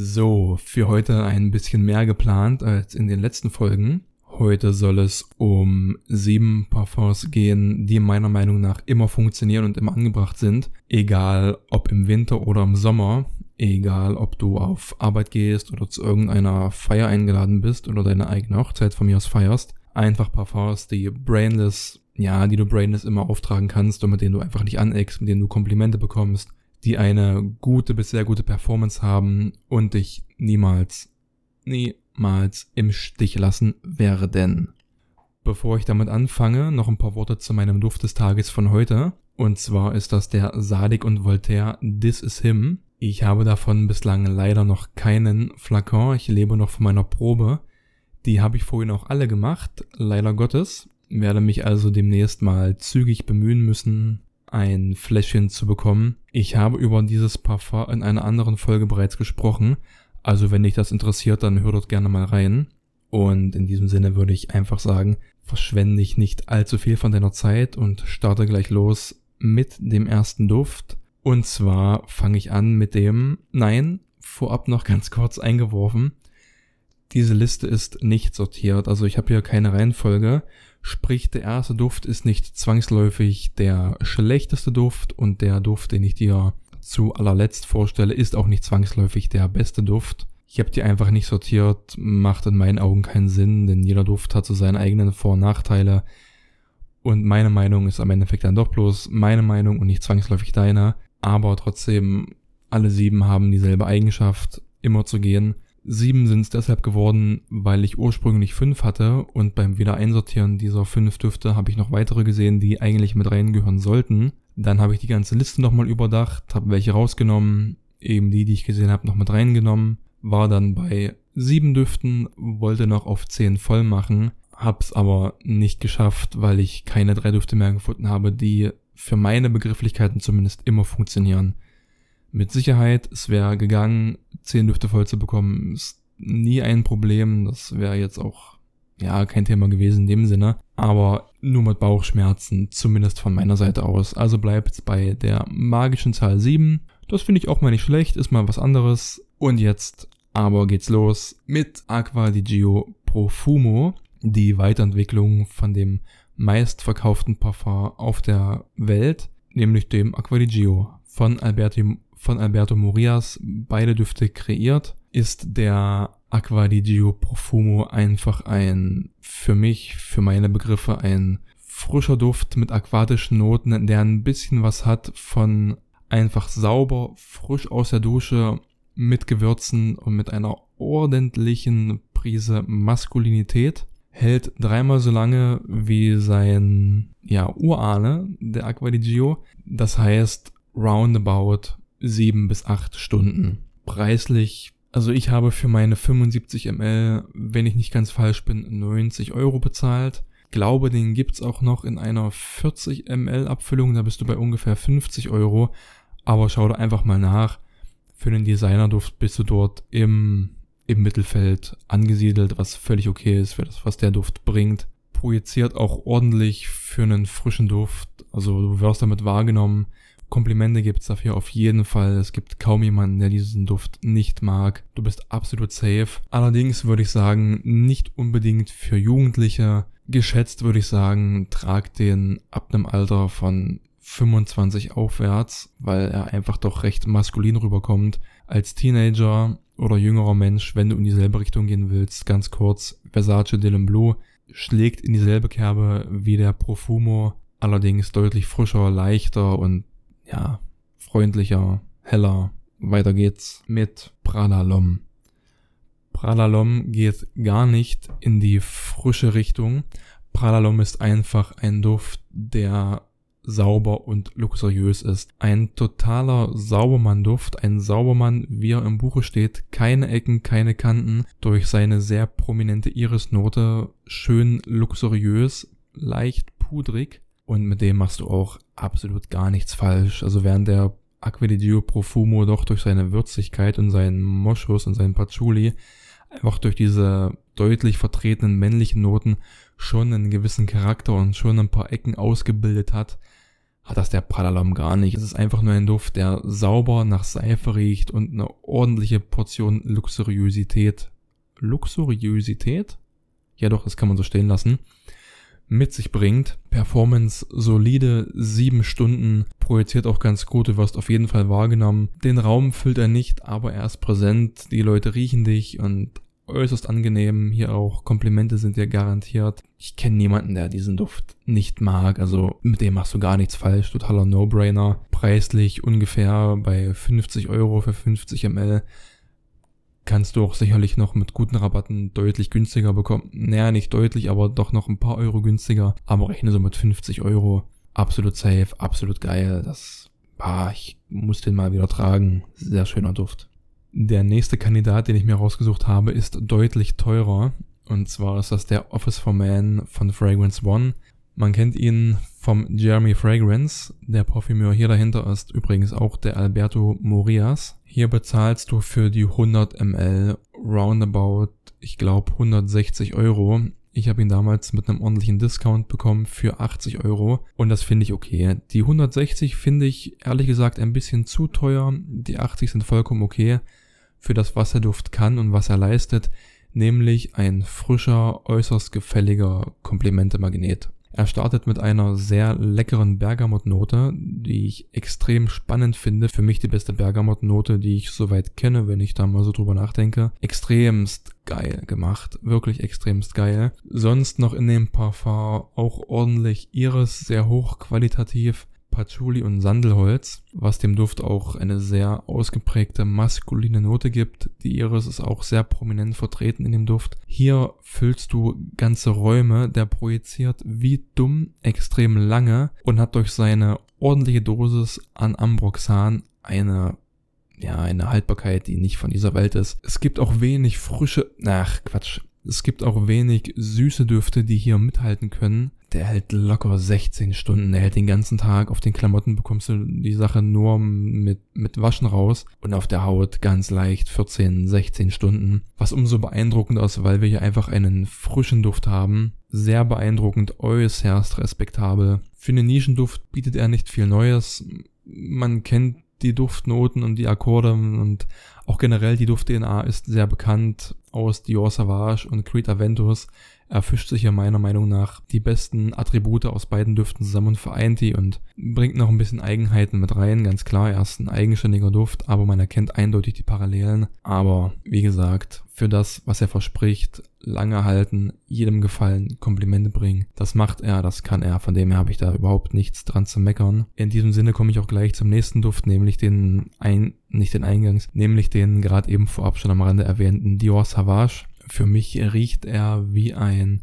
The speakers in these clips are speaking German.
So, für heute ein bisschen mehr geplant als in den letzten Folgen. Heute soll es um sieben Parfums gehen, die meiner Meinung nach immer funktionieren und immer angebracht sind. Egal ob im Winter oder im Sommer. Egal ob du auf Arbeit gehst oder zu irgendeiner Feier eingeladen bist oder deine eigene Hochzeit von mir aus feierst. Einfach Parfums, die brainless, ja, die du brainless immer auftragen kannst und mit denen du einfach nicht aneckst, mit denen du Komplimente bekommst die eine gute bis sehr gute Performance haben und dich niemals, niemals im Stich lassen werden. Bevor ich damit anfange, noch ein paar Worte zu meinem Duft des Tages von heute. Und zwar ist das der Sadik und Voltaire This Is Him. Ich habe davon bislang leider noch keinen Flakon. Ich lebe noch von meiner Probe. Die habe ich vorhin auch alle gemacht, leider Gottes. Werde mich also demnächst mal zügig bemühen müssen, ein Fläschchen zu bekommen. Ich habe über dieses Parfum in einer anderen Folge bereits gesprochen. Also wenn dich das interessiert, dann hör dort gerne mal rein. Und in diesem Sinne würde ich einfach sagen, verschwende ich nicht allzu viel von deiner Zeit und starte gleich los mit dem ersten Duft. Und zwar fange ich an mit dem, nein, vorab noch ganz kurz eingeworfen. Diese Liste ist nicht sortiert, also ich habe hier keine Reihenfolge Sprich, der erste Duft ist nicht zwangsläufig der schlechteste Duft und der Duft, den ich dir zu allerletzt vorstelle, ist auch nicht zwangsläufig der beste Duft. Ich habe die einfach nicht sortiert, macht in meinen Augen keinen Sinn, denn jeder Duft hat so seine eigenen Vor- und Nachteile. Und meine Meinung ist am Endeffekt dann doch bloß meine Meinung und nicht zwangsläufig deine. Aber trotzdem, alle sieben haben dieselbe Eigenschaft, immer zu gehen. Sieben sind es deshalb geworden, weil ich ursprünglich fünf hatte und beim Wiedereinsortieren dieser fünf Düfte habe ich noch weitere gesehen, die eigentlich mit reingehören sollten. Dann habe ich die ganze Liste nochmal überdacht, habe welche rausgenommen, eben die, die ich gesehen habe, noch mit reingenommen, war dann bei sieben Düften, wollte noch auf zehn voll machen, hab's aber nicht geschafft, weil ich keine drei Düfte mehr gefunden habe, die für meine Begrifflichkeiten zumindest immer funktionieren. Mit Sicherheit, es wäre gegangen, zehn Düfte voll zu bekommen, ist nie ein Problem. Das wäre jetzt auch, ja, kein Thema gewesen in dem Sinne. Aber nur mit Bauchschmerzen, zumindest von meiner Seite aus. Also bleibt es bei der magischen Zahl 7. Das finde ich auch mal nicht schlecht, ist mal was anderes. Und jetzt aber geht's los mit Aqua di Gio Profumo, die Weiterentwicklung von dem meistverkauften Parfum auf der Welt, nämlich dem Aqua di Gio von Alberto von Alberto Morias, beide Düfte kreiert, ist der Aqua di Gio Profumo einfach ein, für mich, für meine Begriffe, ein frischer Duft mit aquatischen Noten, der ein bisschen was hat von einfach sauber, frisch aus der Dusche, mit Gewürzen und mit einer ordentlichen Prise Maskulinität. Hält dreimal so lange wie sein, ja, Urahne, der Aqua di Gio. Das heißt, roundabout sieben bis acht Stunden. Preislich, also ich habe für meine 75 ml, wenn ich nicht ganz falsch bin, 90 Euro bezahlt. Glaube, den gibt's auch noch in einer 40 ml Abfüllung, da bist du bei ungefähr 50 Euro. Aber schau da einfach mal nach. Für den Designerduft bist du dort im, im Mittelfeld angesiedelt, was völlig okay ist für das, was der Duft bringt. Projiziert auch ordentlich für einen frischen Duft. Also du wirst damit wahrgenommen. Komplimente gibt's dafür auf jeden Fall. Es gibt kaum jemanden, der diesen Duft nicht mag. Du bist absolut safe. Allerdings würde ich sagen, nicht unbedingt für Jugendliche. Geschätzt würde ich sagen, trag den ab einem Alter von 25 aufwärts, weil er einfach doch recht maskulin rüberkommt. Als Teenager oder jüngerer Mensch, wenn du in dieselbe Richtung gehen willst, ganz kurz, Versace Dylan Blue schlägt in dieselbe Kerbe wie der Profumo, allerdings deutlich frischer, leichter und ja, freundlicher, heller. Weiter geht's mit Pradalom. Pradalom geht gar nicht in die frische Richtung. Pradalom ist einfach ein Duft, der sauber und luxuriös ist. Ein totaler Saubermann-Duft, ein Saubermann, wie er im Buche steht, keine Ecken, keine Kanten, durch seine sehr prominente Irisnote schön luxuriös, leicht pudrig und mit dem machst du auch absolut gar nichts falsch. Also während der Aquilidio Profumo doch durch seine Würzigkeit und seinen Moschus und seinen Patchouli einfach durch diese deutlich vertretenen männlichen Noten schon einen gewissen Charakter und schon ein paar Ecken ausgebildet hat, hat das der Pradalam gar nicht. Es ist einfach nur ein Duft, der sauber nach Seife riecht und eine ordentliche Portion Luxuriosität. Luxuriosität? Ja doch, das kann man so stehen lassen mit sich bringt. Performance solide, sieben Stunden, projiziert auch ganz gut, du wirst auf jeden Fall wahrgenommen. Den Raum füllt er nicht, aber er ist präsent, die Leute riechen dich und äußerst angenehm. Hier auch Komplimente sind dir garantiert. Ich kenne niemanden, der diesen Duft nicht mag. Also mit dem machst du gar nichts falsch. Totaler No-Brainer. Preislich ungefähr bei 50 Euro für 50 ml kannst du auch sicherlich noch mit guten Rabatten deutlich günstiger bekommen. Naja, nicht deutlich, aber doch noch ein paar Euro günstiger. Aber rechne so mit 50 Euro. Absolut safe, absolut geil. Das, ah, ich muss den mal wieder tragen. Sehr schöner Duft. Der nächste Kandidat, den ich mir rausgesucht habe, ist deutlich teurer. Und zwar ist das der Office for Man von Fragrance One. Man kennt ihn vom Jeremy Fragrance. Der Parfümeur hier dahinter ist übrigens auch der Alberto Morias. Hier bezahlst du für die 100 ml roundabout, ich glaube 160 Euro. Ich habe ihn damals mit einem ordentlichen Discount bekommen für 80 Euro und das finde ich okay. Die 160 finde ich ehrlich gesagt ein bisschen zu teuer. Die 80 sind vollkommen okay für das, was der Duft kann und was er leistet, nämlich ein frischer, äußerst gefälliger Komplimente-Magnet. Er startet mit einer sehr leckeren Bergamot-Note, die ich extrem spannend finde. Für mich die beste Bergamot-Note, die ich soweit kenne, wenn ich da mal so drüber nachdenke. Extremst geil gemacht. Wirklich extremst geil. Sonst noch in dem Parfum auch ordentlich Iris, sehr hochqualitativ. Patchouli und Sandelholz, was dem Duft auch eine sehr ausgeprägte maskuline Note gibt. Die Iris ist auch sehr prominent vertreten in dem Duft. Hier füllst du ganze Räume, der projiziert wie dumm extrem lange und hat durch seine ordentliche Dosis an Ambroxan eine ja, eine Haltbarkeit, die nicht von dieser Welt ist. Es gibt auch wenig frische, ach Quatsch, es gibt auch wenig süße Düfte, die hier mithalten können. Der hält locker 16 Stunden. Der hält den ganzen Tag. Auf den Klamotten bekommst du die Sache nur mit, mit Waschen raus. Und auf der Haut ganz leicht 14, 16 Stunden. Was umso beeindruckender ist, weil wir hier einfach einen frischen Duft haben. Sehr beeindruckend, äußerst respektabel. Für einen Nischenduft bietet er nicht viel Neues. Man kennt die Duftnoten und die Akkorde und auch generell die Duft-DNA ist sehr bekannt aus Dior Savage und Creed Aventus. Er fischt sich hier meiner Meinung nach die besten Attribute aus beiden Düften zusammen und vereint die und bringt noch ein bisschen Eigenheiten mit rein. Ganz klar, er ist ein eigenständiger Duft, aber man erkennt eindeutig die Parallelen. Aber wie gesagt, für das, was er verspricht, lange halten, jedem gefallen, Komplimente bringen. Das macht er, das kann er. Von dem her habe ich da überhaupt nichts dran zu meckern. In diesem Sinne komme ich auch gleich zum nächsten Duft, nämlich den ein, nicht den Eingangs, nämlich den gerade eben vorab schon am Rande erwähnten Dior Savage. Für mich riecht er wie ein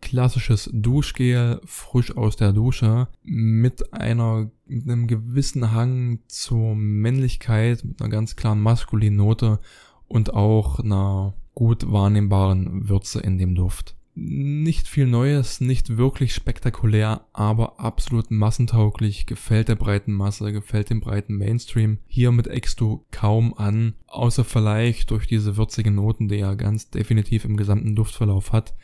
klassisches Duschgel, frisch aus der Dusche, mit einer, mit einem gewissen Hang zur Männlichkeit, mit einer ganz klaren maskulinen Note und auch einer gut wahrnehmbaren Würze in dem Duft. Nicht viel Neues, nicht wirklich spektakulär, aber absolut massentauglich, gefällt der breiten Masse, gefällt dem breiten Mainstream. Hiermit eckst du kaum an, außer vielleicht durch diese würzigen Noten, die er ganz definitiv im gesamten Duftverlauf hat,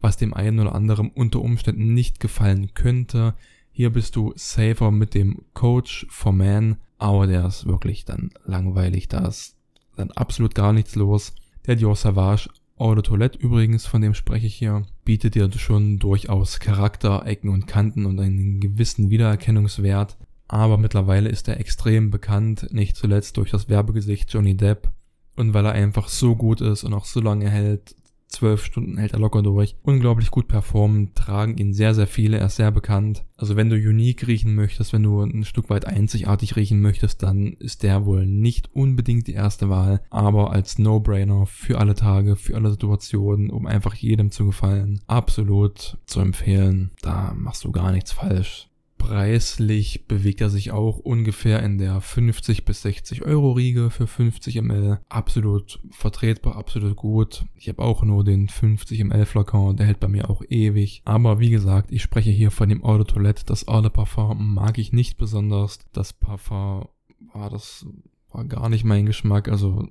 was dem einen oder anderen unter Umständen nicht gefallen könnte. Hier bist du safer mit dem Coach for Man, aber der ist wirklich dann langweilig, da ist dann absolut gar nichts los. Der Dior Savage Eau Toilette übrigens, von dem spreche ich hier, bietet dir schon durchaus Charakter, Ecken und Kanten und einen gewissen Wiedererkennungswert. Aber mittlerweile ist er extrem bekannt, nicht zuletzt durch das Werbegesicht Johnny Depp. Und weil er einfach so gut ist und auch so lange hält, zwölf Stunden hält er locker durch. Unglaublich gut performen, tragen ihn sehr, sehr viele, er ist sehr bekannt. Also wenn du unique riechen möchtest, wenn du ein Stück weit einzigartig riechen möchtest, dann ist der wohl nicht unbedingt die erste Wahl, aber als No-Brainer für alle Tage, für alle Situationen, um einfach jedem zu gefallen, absolut zu empfehlen. Da machst du gar nichts falsch. Preislich bewegt er sich auch ungefähr in der 50 bis 60 Euro Riege für 50 ml. Absolut vertretbar, absolut gut. Ich habe auch nur den 50 ml Flakon, der hält bei mir auch ewig. Aber wie gesagt, ich spreche hier von dem Eau de Toilette. Das Eau de Parfum mag ich nicht besonders. Das Parfum war das war gar nicht mein Geschmack. Also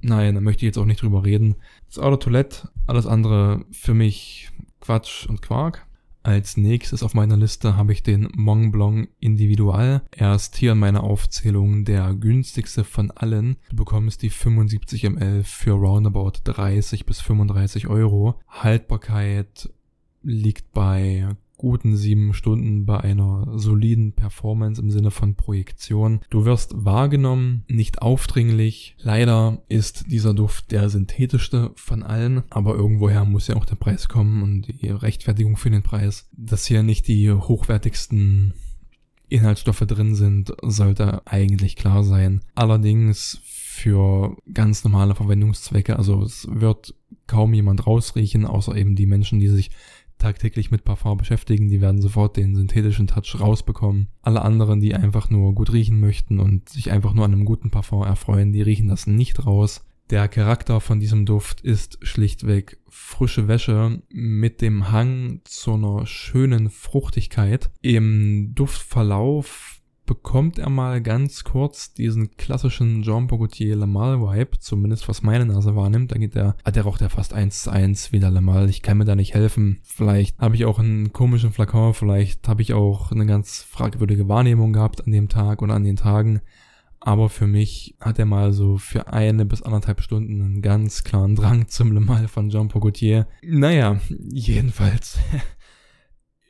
nein, da möchte ich jetzt auch nicht drüber reden. Das Eau de Toilette, alles andere für mich Quatsch und Quark. Als nächstes auf meiner Liste habe ich den Mont Blanc Individual. Er ist hier in meiner Aufzählung der günstigste von allen. Du bekommst die 75 ml für roundabout 30 bis 35 Euro. Haltbarkeit liegt bei guten sieben Stunden bei einer soliden Performance im Sinne von Projektion. Du wirst wahrgenommen, nicht aufdringlich. Leider ist dieser Duft der synthetischste von allen, aber irgendwoher muss ja auch der Preis kommen und die Rechtfertigung für den Preis. Dass hier nicht die hochwertigsten Inhaltsstoffe drin sind, sollte eigentlich klar sein. Allerdings für ganz normale Verwendungszwecke, also es wird kaum jemand rausriechen, außer eben die Menschen, die sich tagtäglich mit Parfum beschäftigen, die werden sofort den synthetischen Touch rausbekommen. Alle anderen, die einfach nur gut riechen möchten und sich einfach nur an einem guten Parfum erfreuen, die riechen das nicht raus. Der Charakter von diesem Duft ist schlichtweg frische Wäsche mit dem Hang zu einer schönen Fruchtigkeit. Im Duftverlauf bekommt er mal ganz kurz diesen klassischen Jean Pogotier Lamal Vibe, zumindest was meine Nase wahrnimmt. Da geht der, ah, der raucht ja fast eins zu eins wie der Lamal. Ich kann mir da nicht helfen. Vielleicht habe ich auch einen komischen Flakon, vielleicht habe ich auch eine ganz fragwürdige Wahrnehmung gehabt an dem Tag oder an den Tagen. Aber für mich hat er mal so für eine bis anderthalb Stunden einen ganz klaren Drang zum Lamal von Jean Pogotier. Naja, jedenfalls.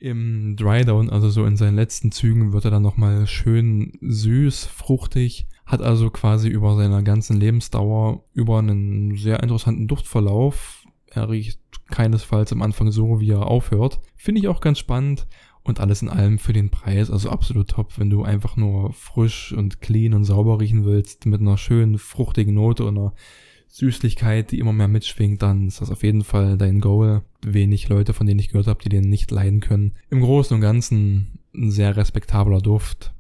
Im Drydown, also so in seinen letzten Zügen, wird er dann nochmal schön süß, fruchtig, hat also quasi über seiner ganzen Lebensdauer über einen sehr interessanten Duftverlauf. Er riecht keinesfalls am Anfang so, wie er aufhört. Finde ich auch ganz spannend und alles in allem für den Preis, also absolut top, wenn du einfach nur frisch und clean und sauber riechen willst, mit einer schönen, fruchtigen Note und einer Süßlichkeit, die immer mehr mitschwingt, dann ist das auf jeden Fall dein Goal. Wenig Leute, von denen ich gehört habe, die den nicht leiden können. Im Großen und Ganzen ein sehr respektabler Duft.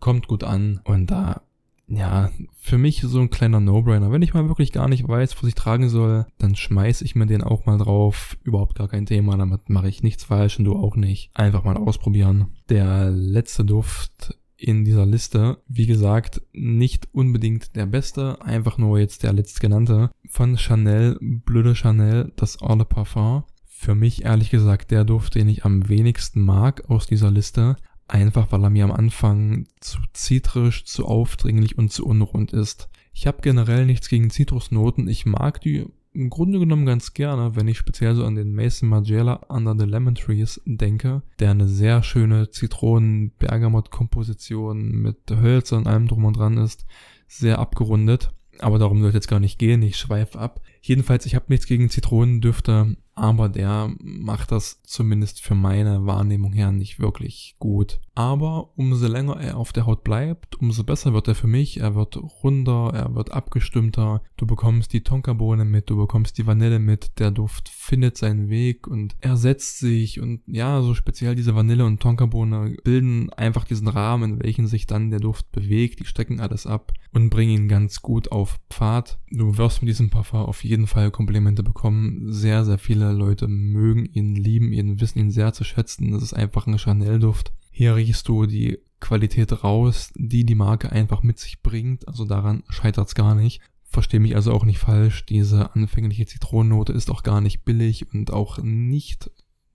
Kommt gut an und da, ja, für mich so ein kleiner No-Brainer. Wenn ich mal wirklich gar nicht weiß, was ich tragen soll, dann schmeiß ich mir den auch mal drauf. Überhaupt gar kein Thema, damit mache ich nichts falsch und du auch nicht. Einfach mal ausprobieren. Der letzte Duft in dieser Liste. Wie gesagt, nicht unbedingt der beste, einfach nur jetzt der letztgenannte. Von Chanel, Bleu Chanel, das Eau de Parfum. Für mich ehrlich gesagt der Duft, den ich am wenigsten mag aus dieser Liste. Einfach weil er mir am Anfang zu zitrisch, zu aufdringlich und zu unrund ist. Ich habe generell nichts gegen Zitrusnoten. Ich mag die im Grunde genommen ganz gerne, wenn ich speziell so an den Mason Margiela Under the Lemon Trees denke, der eine sehr schöne Zitronen-Bergamot-Komposition mit Hölzer und allem drum und dran ist, sehr abgerundet. Aber darum soll es jetzt gar nicht gehen, ich schweife ab. Jedenfalls, ich habe nichts gegen Zitronendüfte, aber der macht das zumindest für meine Wahrnehmung her nicht wirklich gut. Aber umso länger er auf der Haut bleibt, umso besser wird er für mich. Er wird runder, er wird abgestimmter. Du bekommst die Tonkabohne mit, du bekommst die Vanille mit. Der Duft findet seinen Weg und ersetzt sich. Und ja, so speziell diese Vanille und Tonkabohne bilden einfach diesen Rahmen, in welchen sich dann der Duft bewegt. Die stecken alles ab und bringen ihn ganz gut auf Pfad. Du wirst mit diesem Parfum auf jeden Fall Komplimente bekommen. Sehr, sehr viele Leute mögen ihn, lieben ihn, wissen ihn sehr zu schätzen. Es ist einfach ein Chanel-Duft hier riechst du die Qualität raus, die die Marke einfach mit sich bringt. Also daran scheitert es gar nicht. Verstehe mich also auch nicht falsch. Diese anfängliche Zitronennote ist auch gar nicht billig und auch nicht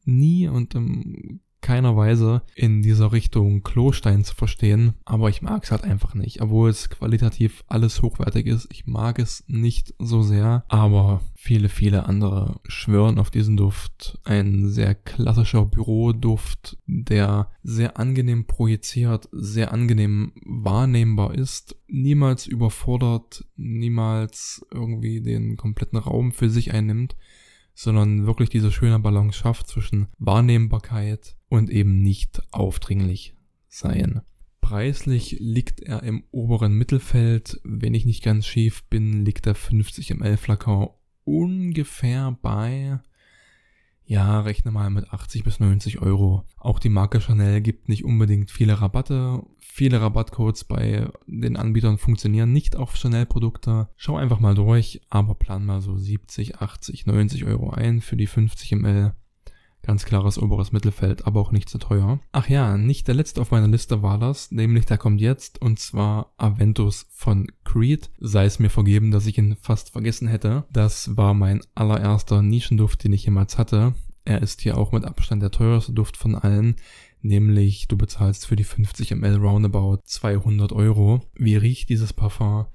nie und im keiner Weise in dieser Richtung Klostein zu verstehen, aber ich mag es halt einfach nicht. Obwohl es qualitativ alles hochwertig ist, ich mag es nicht so sehr, aber viele, viele andere schwören auf diesen Duft. Ein sehr klassischer Büroduft, der sehr angenehm projiziert, sehr angenehm wahrnehmbar ist, niemals überfordert, niemals irgendwie den kompletten Raum für sich einnimmt sondern wirklich diese schöne Balance schafft zwischen Wahrnehmbarkeit und eben nicht aufdringlich sein. Preislich liegt er im oberen Mittelfeld. Wenn ich nicht ganz schief bin, liegt der 50 ml Flakon ungefähr bei ja, rechne mal mit 80 bis 90 Euro. Auch die Marke Chanel gibt nicht unbedingt viele Rabatte. Viele Rabattcodes bei den Anbietern funktionieren nicht auf Chanel-Produkte. Schau einfach mal durch, aber plan mal so 70, 80, 90 Euro ein für die 50 ml. Ganz klares oberes Mittelfeld, aber auch nicht zu teuer. Ach ja, nicht der letzte auf meiner Liste war das, nämlich der kommt jetzt und zwar Aventus von Creed. Sei es mir vergeben, dass ich ihn fast vergessen hätte. Das war mein allererster Nischenduft, den ich jemals hatte. Er ist hier auch mit Abstand der teuerste Duft von allen, nämlich du bezahlst für die 50 ml roundabout 200 Euro. Wie riecht dieses Parfum?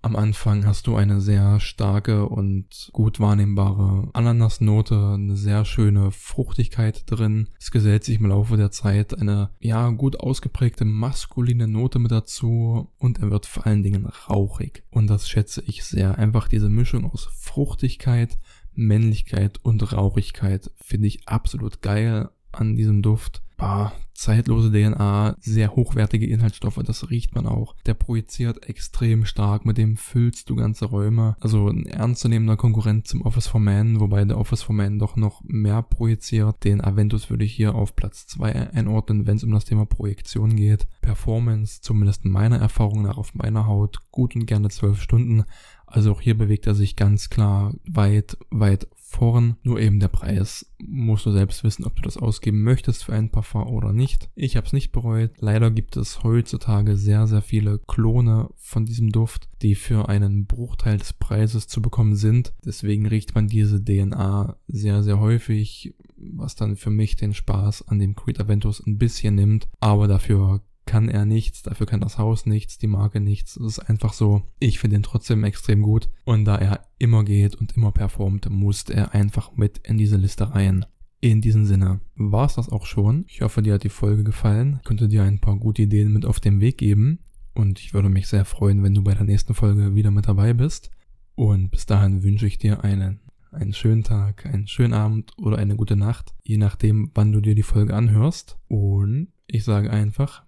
Am Anfang hast du eine sehr starke und gut wahrnehmbare Ananasnote, eine sehr schöne Fruchtigkeit drin. Es gesellt sich im Laufe der Zeit eine, ja, gut ausgeprägte maskuline Note mit dazu und er wird vor allen Dingen rauchig. Und das schätze ich sehr. Einfach diese Mischung aus Fruchtigkeit, Männlichkeit und Rauchigkeit finde ich absolut geil an diesem Duft. Bah, zeitlose DNA, sehr hochwertige Inhaltsstoffe, das riecht man auch. Der projiziert extrem stark, mit dem füllst du ganze Räume. Also ein ernstzunehmender Konkurrent zum Office for Man, wobei der Office for Man doch noch mehr projiziert. Den Aventus würde ich hier auf Platz 2 einordnen, wenn es um das Thema Projektion geht. Performance, zumindest meiner Erfahrung nach auf meiner Haut, gut und gerne 12 Stunden. Also auch hier bewegt er sich ganz klar weit, weit vorn. Nur eben der Preis. Musst du selbst wissen, ob du das ausgeben möchtest für ein Parfum oder nicht. Ich habe es nicht bereut. Leider gibt es heutzutage sehr, sehr viele Klone von diesem Duft, die für einen Bruchteil des Preises zu bekommen sind. Deswegen riecht man diese DNA sehr, sehr häufig, was dann für mich den Spaß an dem Creed Aventus ein bisschen nimmt. Aber dafür kann er nichts, dafür kann das Haus nichts, die Marke nichts. Es ist einfach so. Ich finde ihn trotzdem extrem gut. Und da er immer geht und immer performt, muss er einfach mit in diese Liste rein. In diesem Sinne war es das auch schon. Ich hoffe, dir hat die Folge gefallen. Ich konnte dir ein paar gute Ideen mit auf den Weg geben. Und ich würde mich sehr freuen, wenn du bei der nächsten Folge wieder mit dabei bist. Und bis dahin wünsche ich dir einen, einen schönen Tag, einen schönen Abend oder eine gute Nacht, je nachdem, wann du dir die Folge anhörst. Und ich sage einfach,